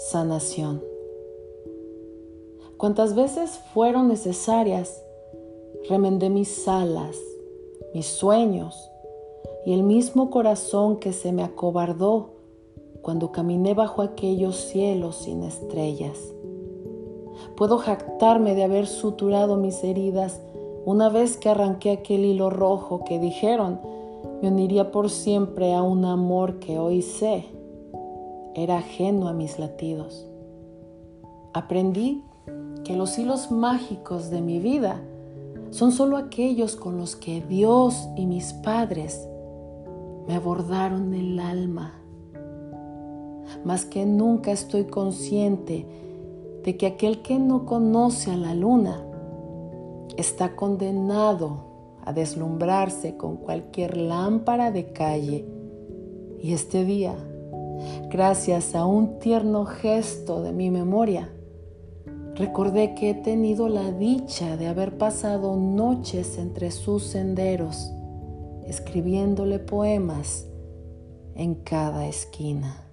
sanación. Cuantas veces fueron necesarias, remendé mis alas, mis sueños y el mismo corazón que se me acobardó cuando caminé bajo aquellos cielos sin estrellas. Puedo jactarme de haber suturado mis heridas una vez que arranqué aquel hilo rojo que dijeron me uniría por siempre a un amor que hoy sé era ajeno a mis latidos. Aprendí que los hilos mágicos de mi vida son solo aquellos con los que Dios y mis padres me abordaron el alma. Más que nunca estoy consciente de que aquel que no conoce a la luna está condenado a deslumbrarse con cualquier lámpara de calle. Y este día, gracias a un tierno gesto de mi memoria, recordé que he tenido la dicha de haber pasado noches entre sus senderos, escribiéndole poemas en cada esquina.